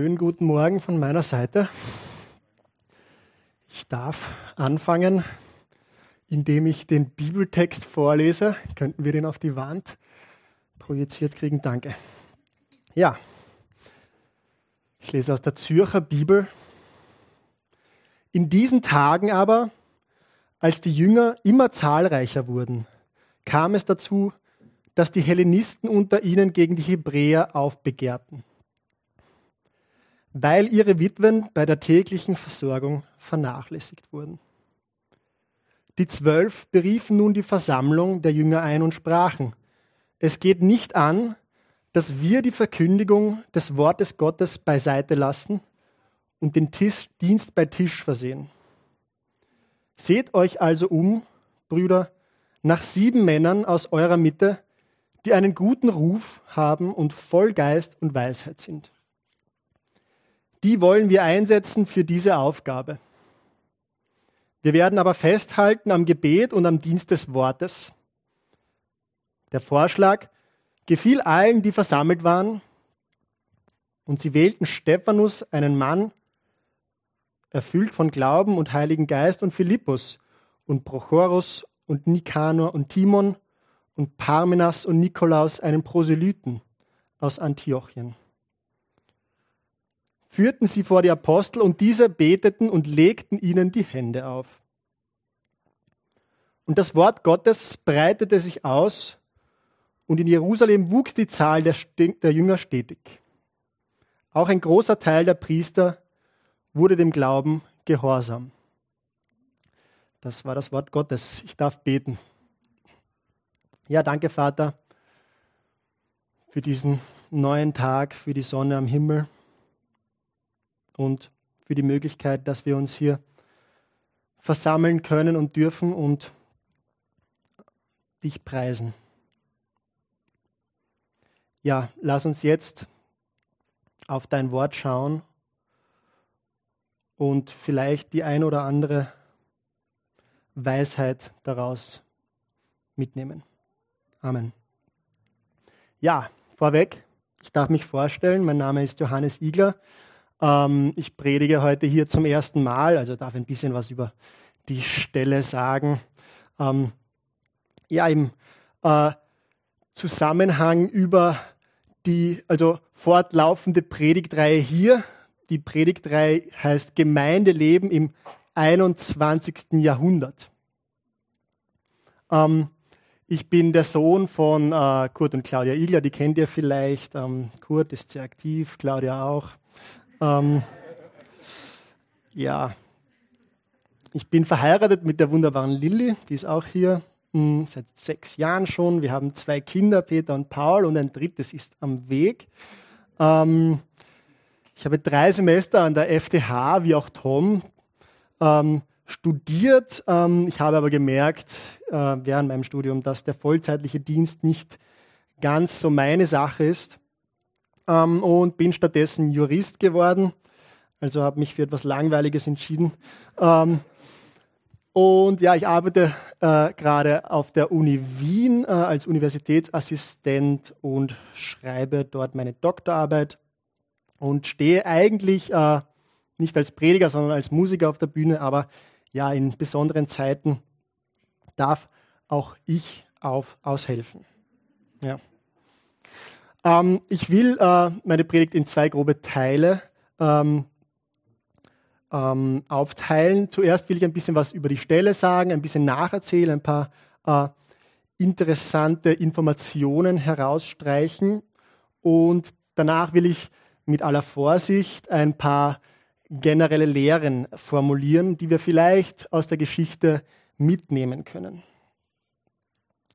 Schönen guten Morgen von meiner Seite. Ich darf anfangen, indem ich den Bibeltext vorlese. Könnten wir den auf die Wand projiziert kriegen? Danke. Ja, ich lese aus der Zürcher Bibel. In diesen Tagen aber, als die Jünger immer zahlreicher wurden, kam es dazu, dass die Hellenisten unter ihnen gegen die Hebräer aufbegehrten weil ihre Witwen bei der täglichen Versorgung vernachlässigt wurden. Die Zwölf beriefen nun die Versammlung der Jünger ein und sprachen, es geht nicht an, dass wir die Verkündigung des Wortes Gottes beiseite lassen und den Tisch, Dienst bei Tisch versehen. Seht euch also um, Brüder, nach sieben Männern aus eurer Mitte, die einen guten Ruf haben und voll Geist und Weisheit sind die wollen wir einsetzen für diese Aufgabe. Wir werden aber festhalten am Gebet und am Dienst des Wortes. Der Vorschlag gefiel allen, die versammelt waren, und sie wählten Stephanus, einen Mann, erfüllt von Glauben und Heiligen Geist, und Philippus und Prochorus und Nikanor und Timon und Parmenas und Nikolaus, einen Proselyten aus Antiochien führten sie vor die Apostel und diese beteten und legten ihnen die Hände auf. Und das Wort Gottes breitete sich aus und in Jerusalem wuchs die Zahl der, der Jünger stetig. Auch ein großer Teil der Priester wurde dem Glauben gehorsam. Das war das Wort Gottes. Ich darf beten. Ja, danke Vater für diesen neuen Tag, für die Sonne am Himmel und für die Möglichkeit, dass wir uns hier versammeln können und dürfen und dich preisen. Ja, lass uns jetzt auf dein Wort schauen und vielleicht die ein oder andere Weisheit daraus mitnehmen. Amen. Ja, vorweg, ich darf mich vorstellen, mein Name ist Johannes Igler. Ähm, ich predige heute hier zum ersten Mal, also darf ein bisschen was über die Stelle sagen. Ähm, ja, im äh, Zusammenhang über die also fortlaufende Predigtreihe hier. Die Predigtreihe heißt Gemeindeleben im 21. Jahrhundert. Ähm, ich bin der Sohn von äh, Kurt und Claudia Igler, die kennt ihr vielleicht. Ähm, Kurt ist sehr aktiv, Claudia auch. Ähm, ja, ich bin verheiratet mit der wunderbaren Lilly, die ist auch hier mh, hm, seit sechs Jahren schon. Wir haben zwei Kinder, Peter und Paul, und ein drittes ist am Weg. Ähm, ich habe drei Semester an der FTH, wie auch Tom, ähm, studiert. Ähm, ich habe aber gemerkt äh, während meinem Studium, dass der vollzeitliche Dienst nicht ganz so meine Sache ist ähm, und bin stattdessen Jurist geworden. Also habe mich für etwas Langweiliges entschieden. Ähm, und ja, ich arbeite äh, gerade auf der Uni Wien äh, als Universitätsassistent und schreibe dort meine Doktorarbeit und stehe eigentlich äh, nicht als Prediger, sondern als Musiker auf der Bühne, aber ja, in besonderen Zeiten darf auch ich auf, aushelfen. Ja. Ähm, ich will äh, meine Predigt in zwei grobe Teile ähm, ähm, aufteilen. Zuerst will ich ein bisschen was über die Stelle sagen, ein bisschen nacherzählen, ein paar äh, interessante Informationen herausstreichen und danach will ich mit aller Vorsicht ein paar generelle Lehren formulieren, die wir vielleicht aus der Geschichte mitnehmen können.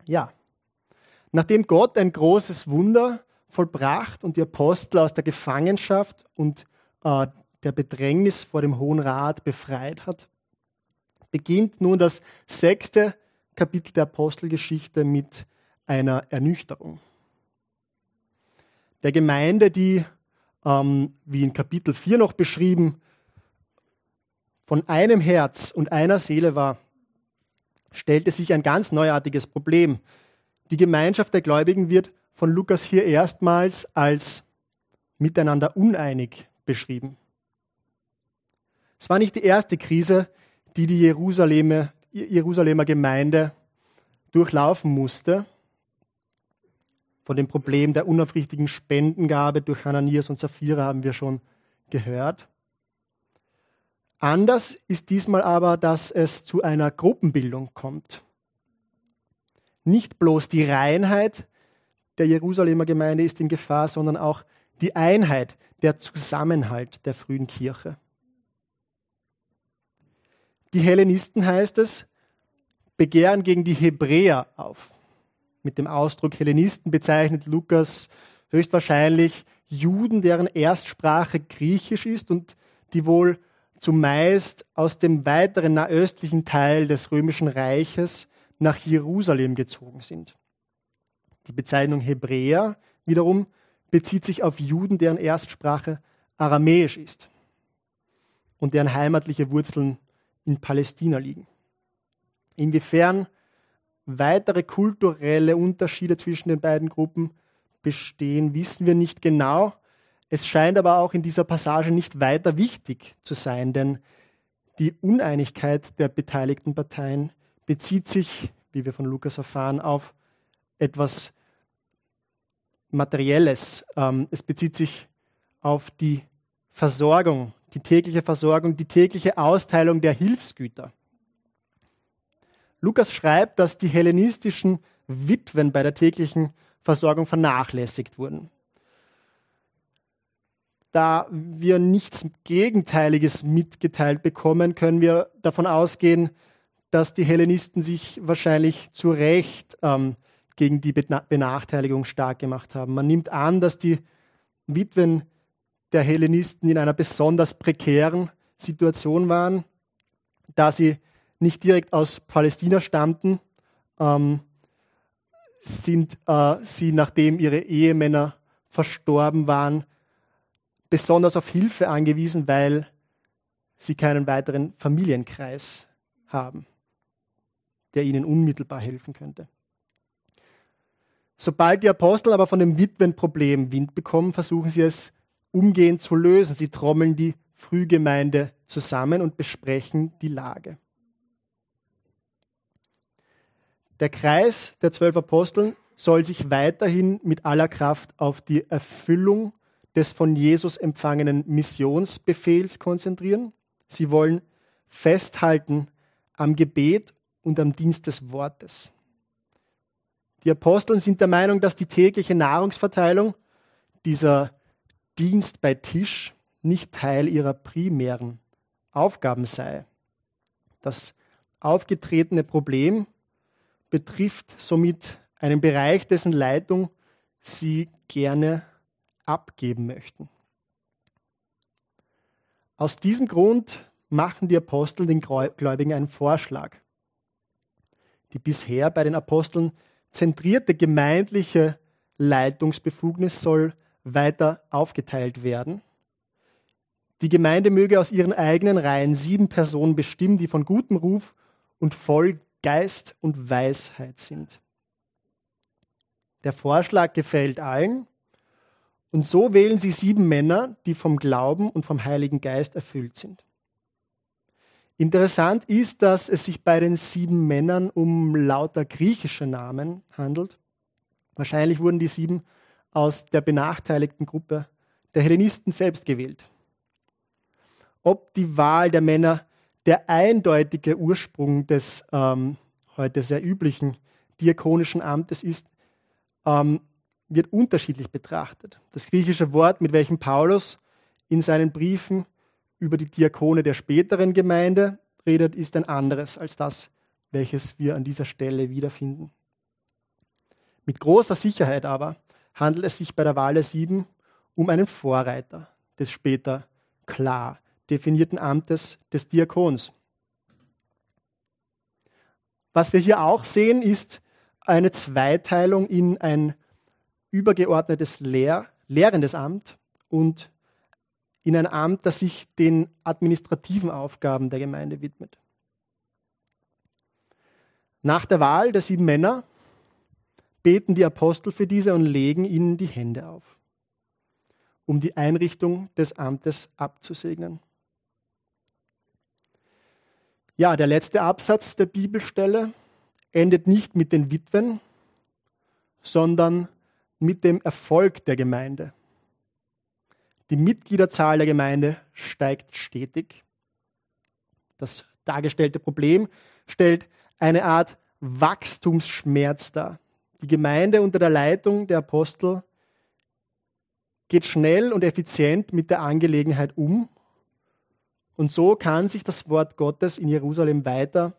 Ja, nachdem Gott ein großes Wunder vollbracht und die Apostel aus der Gefangenschaft und äh, der Bedrängnis vor dem Hohen Rat befreit hat, beginnt nun das sechste Kapitel der Apostelgeschichte mit einer Ernüchterung. Der Gemeinde, die, ähm, wie in Kapitel 4 noch beschrieben, von einem Herz und einer Seele war, stellte sich ein ganz neuartiges Problem. Die Gemeinschaft der Gläubigen wird von Lukas hier erstmals als miteinander uneinig beschrieben. Es war nicht die erste Krise, die die Jerusalemer, Jerusalemer Gemeinde durchlaufen musste. Von dem Problem der unaufrichtigen Spendengabe durch Hananias und Sapphira haben wir schon gehört. Anders ist diesmal aber, dass es zu einer Gruppenbildung kommt. Nicht bloß die Reinheit der Jerusalemer Gemeinde ist in Gefahr, sondern auch die Einheit, der Zusammenhalt der frühen Kirche. Die Hellenisten heißt es, begehren gegen die Hebräer auf. Mit dem Ausdruck Hellenisten bezeichnet Lukas höchstwahrscheinlich Juden, deren Erstsprache Griechisch ist und die wohl zumeist aus dem weiteren nahöstlichen Teil des römischen Reiches nach Jerusalem gezogen sind. Die Bezeichnung Hebräer wiederum bezieht sich auf Juden, deren Erstsprache aramäisch ist und deren heimatliche Wurzeln in Palästina liegen. Inwiefern weitere kulturelle Unterschiede zwischen den beiden Gruppen bestehen, wissen wir nicht genau. Es scheint aber auch in dieser Passage nicht weiter wichtig zu sein, denn die Uneinigkeit der beteiligten Parteien bezieht sich, wie wir von Lukas erfahren, auf etwas Materielles. Ähm, es bezieht sich auf die Versorgung, die tägliche Versorgung, die tägliche Austeilung der Hilfsgüter. Lukas schreibt, dass die hellenistischen Witwen bei der täglichen Versorgung vernachlässigt wurden. Da wir nichts Gegenteiliges mitgeteilt bekommen, können wir davon ausgehen, dass die Hellenisten sich wahrscheinlich zu Recht ähm, gegen die Benachteiligung stark gemacht haben. Man nimmt an, dass die Witwen der Hellenisten in einer besonders prekären Situation waren, da sie nicht direkt aus Palästina stammten, ähm, sind äh, sie, nachdem ihre Ehemänner verstorben waren, besonders auf Hilfe angewiesen, weil sie keinen weiteren Familienkreis haben, der ihnen unmittelbar helfen könnte. Sobald die Apostel aber von dem Witwenproblem Wind bekommen, versuchen sie es umgehend zu lösen. Sie trommeln die Frühgemeinde zusammen und besprechen die Lage. Der Kreis der zwölf Aposteln soll sich weiterhin mit aller Kraft auf die Erfüllung des von Jesus empfangenen Missionsbefehls konzentrieren. Sie wollen festhalten am Gebet und am Dienst des Wortes. Die Aposteln sind der Meinung, dass die tägliche Nahrungsverteilung, dieser Dienst bei Tisch, nicht Teil ihrer primären Aufgaben sei. Das aufgetretene Problem betrifft somit einen Bereich, dessen Leitung sie gerne abgeben möchten. Aus diesem Grund machen die Apostel den Gläubigen einen Vorschlag. Die bisher bei den Aposteln zentrierte gemeindliche Leitungsbefugnis soll weiter aufgeteilt werden. Die Gemeinde möge aus ihren eigenen Reihen sieben Personen bestimmen, die von gutem Ruf und voll Geist und Weisheit sind. Der Vorschlag gefällt allen und so wählen sie sieben Männer, die vom Glauben und vom Heiligen Geist erfüllt sind. Interessant ist, dass es sich bei den sieben Männern um lauter griechische Namen handelt. Wahrscheinlich wurden die sieben aus der benachteiligten Gruppe der Hellenisten selbst gewählt. Ob die Wahl der Männer der eindeutige Ursprung des ähm, heute sehr üblichen diakonischen Amtes ist, ähm, wird unterschiedlich betrachtet. Das griechische Wort, mit welchem Paulus in seinen Briefen über die Diakone der späteren Gemeinde redet, ist ein anderes als das, welches wir an dieser Stelle wiederfinden. Mit großer Sicherheit aber handelt es sich bei der Wahl der Sieben um einen Vorreiter des später klar definierten Amtes des Diakons. Was wir hier auch sehen, ist eine Zweiteilung in ein übergeordnetes Lehr lehrendes Amt und in ein Amt, das sich den administrativen Aufgaben der Gemeinde widmet. Nach der Wahl der sieben Männer beten die Apostel für diese und legen ihnen die Hände auf. um die Einrichtung des Amtes abzusegnen. Ja, der letzte Absatz der Bibelstelle endet nicht mit den Witwen, sondern mit dem Erfolg der Gemeinde. Die Mitgliederzahl der Gemeinde steigt stetig. Das dargestellte Problem stellt eine Art Wachstumsschmerz dar. Die Gemeinde unter der Leitung der Apostel geht schnell und effizient mit der Angelegenheit um. Und so kann sich das Wort Gottes in Jerusalem weiter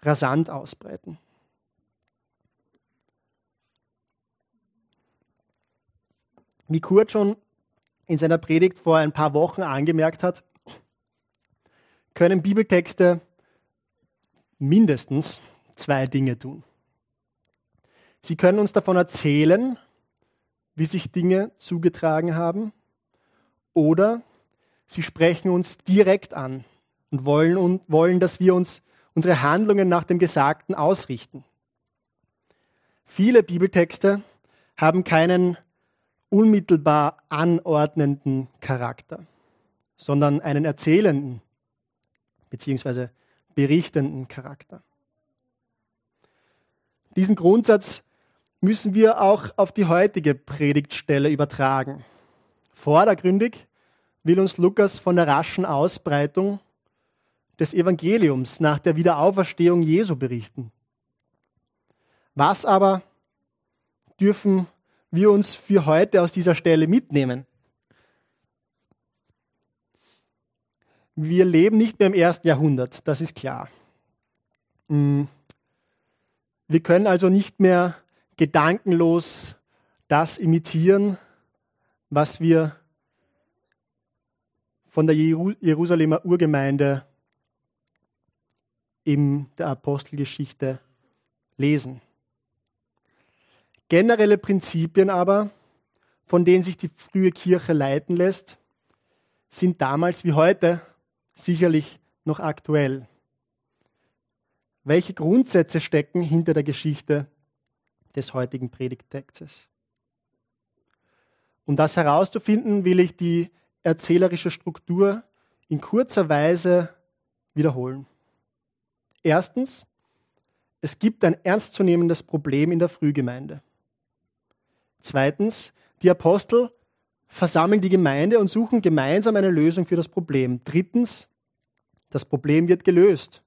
rasant ausbreiten. Wie Kurt schon in seiner Predigt vor ein paar Wochen angemerkt hat, können Bibeltexte mindestens zwei Dinge tun. Sie können uns davon erzählen, wie sich Dinge zugetragen haben, oder sie sprechen uns direkt an und wollen, und wollen, dass wir uns unsere Handlungen nach dem Gesagten ausrichten. Viele Bibeltexte haben keinen unmittelbar anordnenden Charakter, sondern einen erzählenden bzw. berichtenden Charakter. Diesen Grundsatz müssen wir auch auf die heutige Predigtstelle übertragen. Vordergründig will uns Lukas von der raschen Ausbreitung des Evangeliums nach der Wiederauferstehung Jesu berichten. Was aber dürfen wir uns für heute aus dieser Stelle mitnehmen? Wir leben nicht mehr im ersten Jahrhundert, das ist klar. Hm. Wir können also nicht mehr gedankenlos das imitieren, was wir von der Jerusalemer Urgemeinde in der Apostelgeschichte lesen. Generelle Prinzipien aber, von denen sich die frühe Kirche leiten lässt, sind damals wie heute sicherlich noch aktuell. Welche Grundsätze stecken hinter der Geschichte des heutigen Predigttextes? Um das herauszufinden, will ich die erzählerische Struktur in kurzer Weise wiederholen. Erstens, es gibt ein ernstzunehmendes Problem in der Frühgemeinde. Zweitens, die Apostel versammeln die Gemeinde und suchen gemeinsam eine Lösung für das Problem. Drittens, das Problem wird gelöst,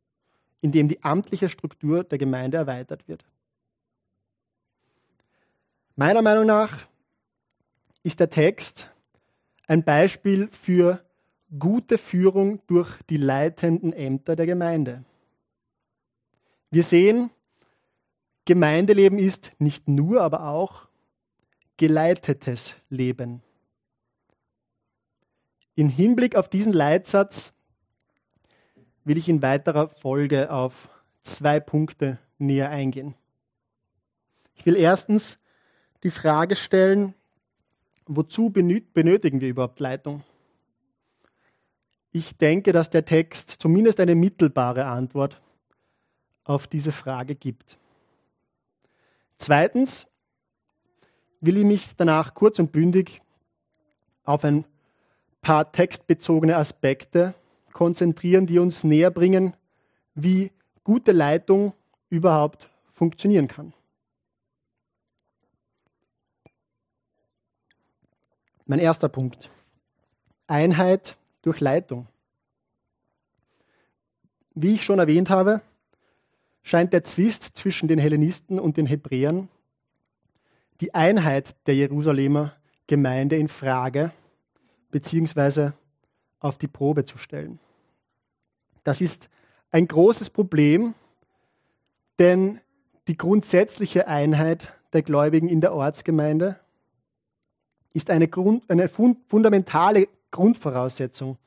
indem die amtliche Struktur der Gemeinde erweitert wird. Meiner Meinung nach ist der Text ein Beispiel für gute Führung durch die leitenden Ämter der Gemeinde. Wir sehen, Gemeindeleben ist nicht nur, aber auch geleitetes Leben. In Hinblick auf diesen Leitsatz will ich in weiterer Folge auf zwei Punkte näher eingehen. Ich will erstens die Frage stellen, wozu benötigen wir überhaupt Leitung? Ich denke, dass der Text zumindest eine mittelbare Antwort auf diese Frage gibt. Zweitens will ich mich danach kurz und bündig auf ein paar textbezogene Aspekte konzentrieren, die uns näher bringen, wie gute Leitung überhaupt funktionieren kann. Mein erster Punkt. Einheit durch Leitung. Wie ich schon erwähnt habe, scheint der Zwist zwischen den Hellenisten und den Hebräern die Einheit der Jerusalemer Gemeinde in Frage bzw. auf die Probe zu stellen. Das ist ein großes Problem, denn die grundsätzliche Einheit der Gläubigen in der Ortsgemeinde ist eine, Grund, eine fundamentale Grundvoraussetzung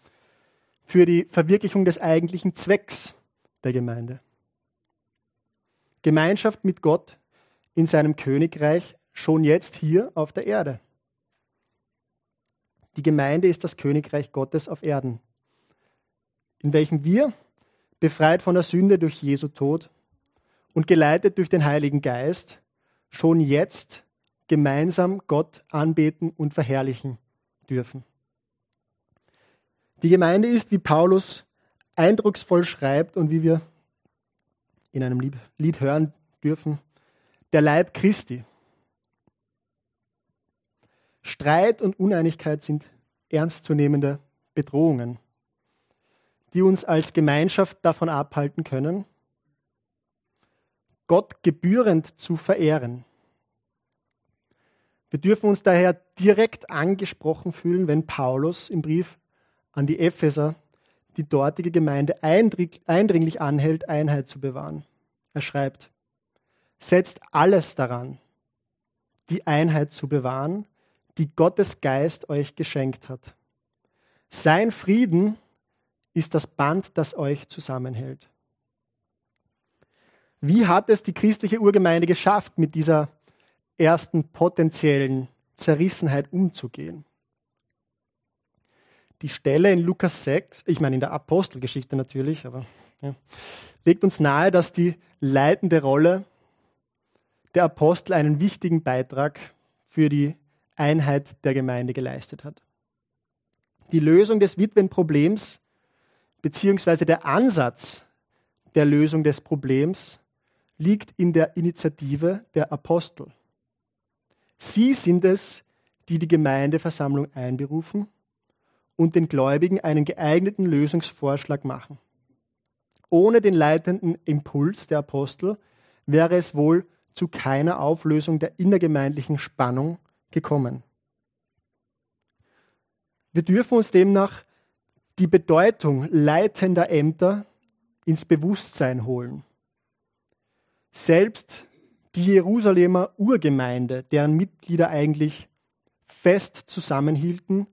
für die Verwirklichung des eigentlichen Zwecks der Gemeinde. Gemeinschaft mit Gott in seinem Königreich schon jetzt hier auf der Erde. Die Gemeinde ist das Königreich Gottes auf Erden, in welchem wir, befreit von der Sünde durch Jesu Tod und geleitet durch den Heiligen Geist, schon jetzt gemeinsam Gott anbeten und verherrlichen dürfen. Die Gemeinde ist, wie Paulus eindrucksvoll schreibt und wie wir in einem Lied hören dürfen, der Leib Christi. Streit und Uneinigkeit sind ernstzunehmende Bedrohungen, die uns als Gemeinschaft davon abhalten können, Gott gebührend zu verehren. Wir dürfen uns daher direkt angesprochen fühlen, wenn Paulus im Brief an die Epheser die dortige Gemeinde eindringlich anhält, Einheit zu bewahren. Er schreibt, setzt alles daran, die Einheit zu bewahren, die Gottes Geist euch geschenkt hat. Sein Frieden ist das Band, das euch zusammenhält. Wie hat es die christliche Urgemeinde geschafft, mit dieser ersten potenziellen Zerrissenheit umzugehen? Die Stelle in Lukas 6, ich meine in der Apostelgeschichte natürlich, aber ja, legt uns nahe, dass die leitende Rolle der Apostel einen wichtigen Beitrag für die Einheit der Gemeinde geleistet hat. Die Lösung des Witwenproblems beziehungsweise der Ansatz der Lösung des Problems liegt in der Initiative der Apostel. Sie sind es, die die Gemeindeversammlung einberufen und den Gläubigen einen geeigneten Lösungsvorschlag machen. Ohne den leitenden Impuls der Apostel wäre es wohl zu keiner Auflösung der innergemeindlichen Spannung gekommen. Wir dürfen uns demnach die Bedeutung leitender Ämter ins Bewusstsein holen. Selbst die Jerusalemer Urgemeinde, deren Mitglieder eigentlich fest zusammenhielten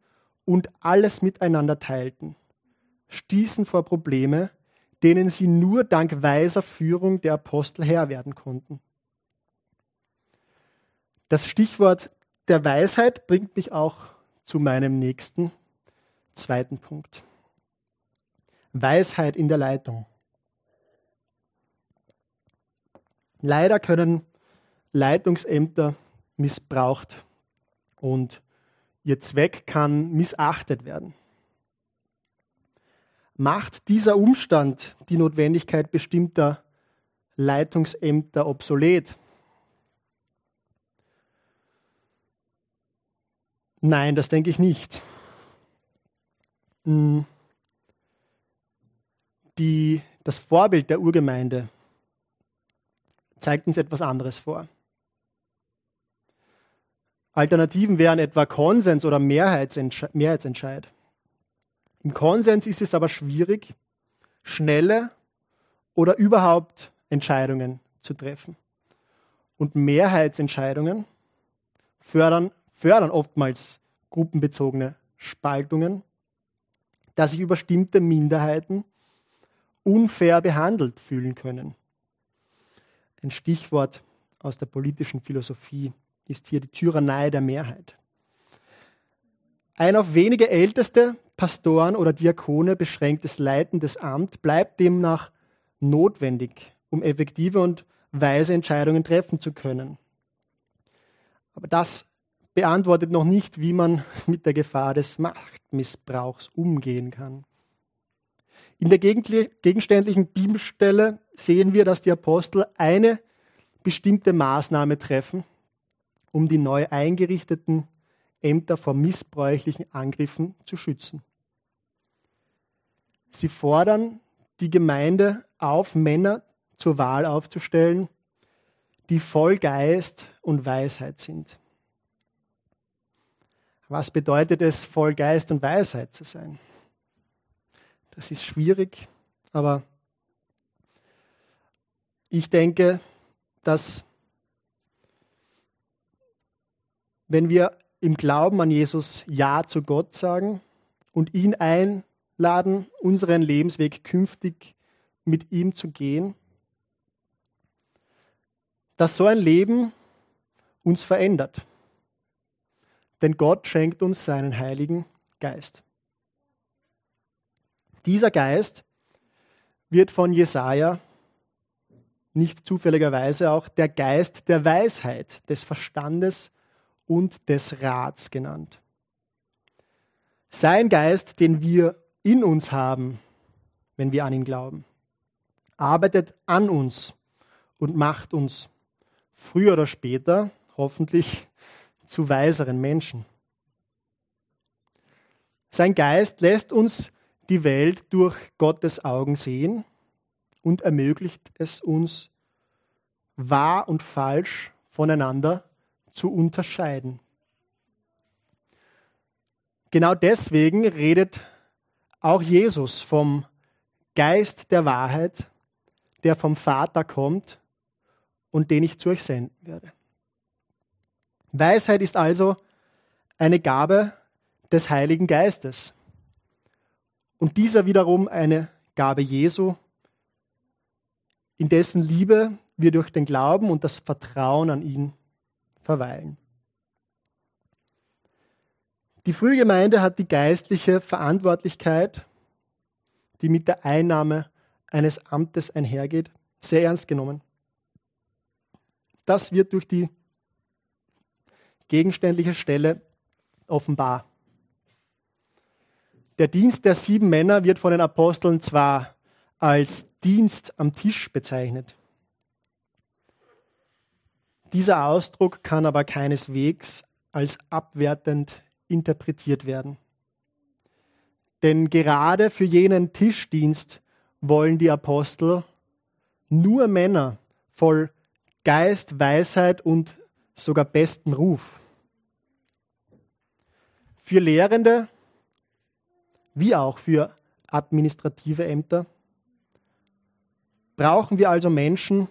und alles miteinander teilten, stießen vor Probleme, denen sie nur dank weiser Führung der Apostel Herr werden konnten. Das Stichwort der Weisheit bringt mich auch zu meinem nächsten zweiten Punkt. Weisheit in der Leitung. Leider können Leitungsämter missbraucht und ihr Zweck kann missachtet werden. Macht dieser Umstand die Notwendigkeit bestimmter Leitungsämter obsolet? Nein, das denke ich nicht. Hm. Die, das Vorbild der Urgemeinde zeigt uns etwas anderes vor. Alternativen wären etwa Konsens oder Mehrheitsentscheid. Im Konsens ist es aber schwierig, schnelle oder überhaupt Entscheidungen zu treffen. Und Mehrheitsentscheidungen fördern, fördern oftmals gruppenbezogene Spaltungen, da sich überstimmte Minderheiten unfair behandelt fühlen können. Ein Stichwort aus der politischen Philosophie ist hier die Tyrannei der Mehrheit. Ein auf wenige Älteste, Pastoren oder Diakone beschränktes leitendes Amt bleibt demnach notwendig, um effektive und weise Entscheidungen treffen zu können. Aber das beantwortet noch nicht, wie man mit der Gefahr des Machtmissbrauchs umgehen kann. In der gegenständlichen Bibelstelle sehen wir, dass die Apostel eine bestimmte Maßnahme treffen, um die neu eingerichteten Ämter vor missbräuchlichen Angriffen zu schützen. Sie fordern die Gemeinde auf, Männer zur Wahl aufzustellen, die voll Geist und Weisheit sind. Was bedeutet es, voll Geist und Weisheit zu sein? Das ist schwierig, aber ich denke, dass wenn wir im Glauben an Jesus Ja zu Gott sagen und ihn einladen, unseren Lebensweg künftig mit ihm zu gehen, dass so ein Leben uns verändert. Denn Gott schenkt uns seinen Heiligen Geist. Dieser Geist wird von Jesaja nicht zufälligerweise auch der Geist der Weisheit, des Verstandes und des Rats genannt. Sein Geist, den wir in uns haben, wenn wir an ihn glauben, arbeitet an uns und macht uns früher oder später hoffentlich zu weiseren Menschen. Sein Geist lässt uns die Welt durch Gottes Augen sehen und ermöglicht es uns, wahr und falsch voneinander zu unterscheiden. Genau deswegen redet auch Jesus vom Geist der Wahrheit, der vom Vater kommt und den ich zu euch senden werde. Weisheit ist also eine Gabe des Heiligen Geistes. Und dieser wiederum eine Gabe Jesu, in dessen Liebe wir durch den Glauben und das Vertrauen an ihn verweilen. Die Frühgemeinde hat die geistliche Verantwortlichkeit, die mit der Einnahme eines Amtes einhergeht, sehr ernst genommen. Das wird durch die gegenständliche Stelle offenbar. Der Dienst der sieben Männer wird von den Aposteln zwar als Dienst am Tisch bezeichnet. Dieser Ausdruck kann aber keineswegs als abwertend interpretiert werden. Denn gerade für jenen Tischdienst wollen die Apostel nur Männer voll Geist, Weisheit und sogar besten Ruf. Für Lehrende wie auch für administrative Ämter brauchen wir also Menschen,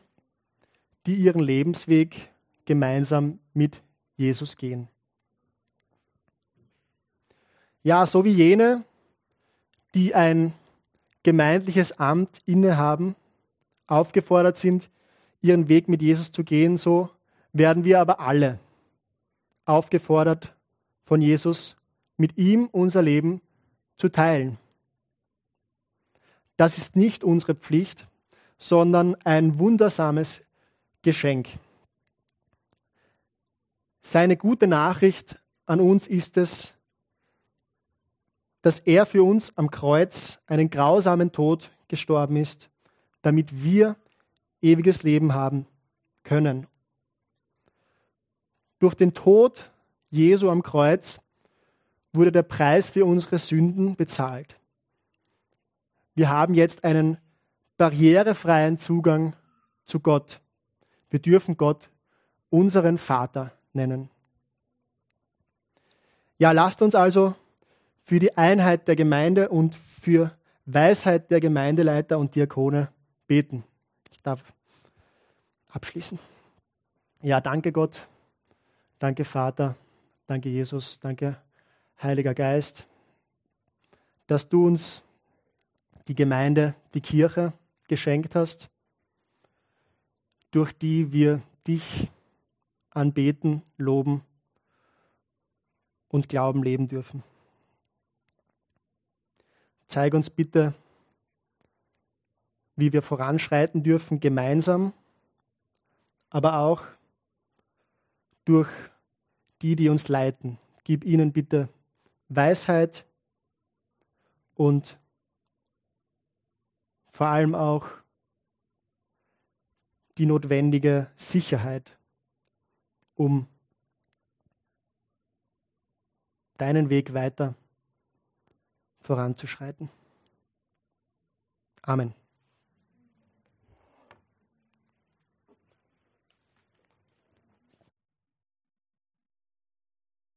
die ihren Lebensweg gemeinsam mit Jesus gehen. Ja, so wie jene, die ein gemeindliches Amt innehaben, aufgefordert sind, ihren Weg mit Jesus zu gehen, so werden wir aber alle aufgefordert von Jesus, mit ihm unser Leben zu teilen. Das ist nicht unsere Pflicht, sondern ein wundersames Geschenk. Seine gute Nachricht an uns ist es, dass er für uns am Kreuz einen grausamen Tod gestorben ist, damit wir ewiges Leben haben können. Durch den Tod Jesu am Kreuz wurde der Preis für unsere Sünden bezahlt. Wir haben jetzt einen barrierefreien Zugang zu Gott. Wir dürfen Gott unseren Vater nennen. Ja, lasst uns also für die Einheit der Gemeinde und für Weisheit der Gemeindeleiter und Diakone beten. Ich darf abschließen. Ja, danke Gott, danke Vater, danke Jesus, danke Heiliger Geist, dass du uns die Gemeinde, die Kirche geschenkt hast, durch die wir dich anbeten, loben und Glauben leben dürfen. Zeig uns bitte, wie wir voranschreiten dürfen, gemeinsam, aber auch durch die, die uns leiten. Gib ihnen bitte Weisheit und vor allem auch die notwendige Sicherheit, um deinen Weg weiter voranzuschreiten. Amen.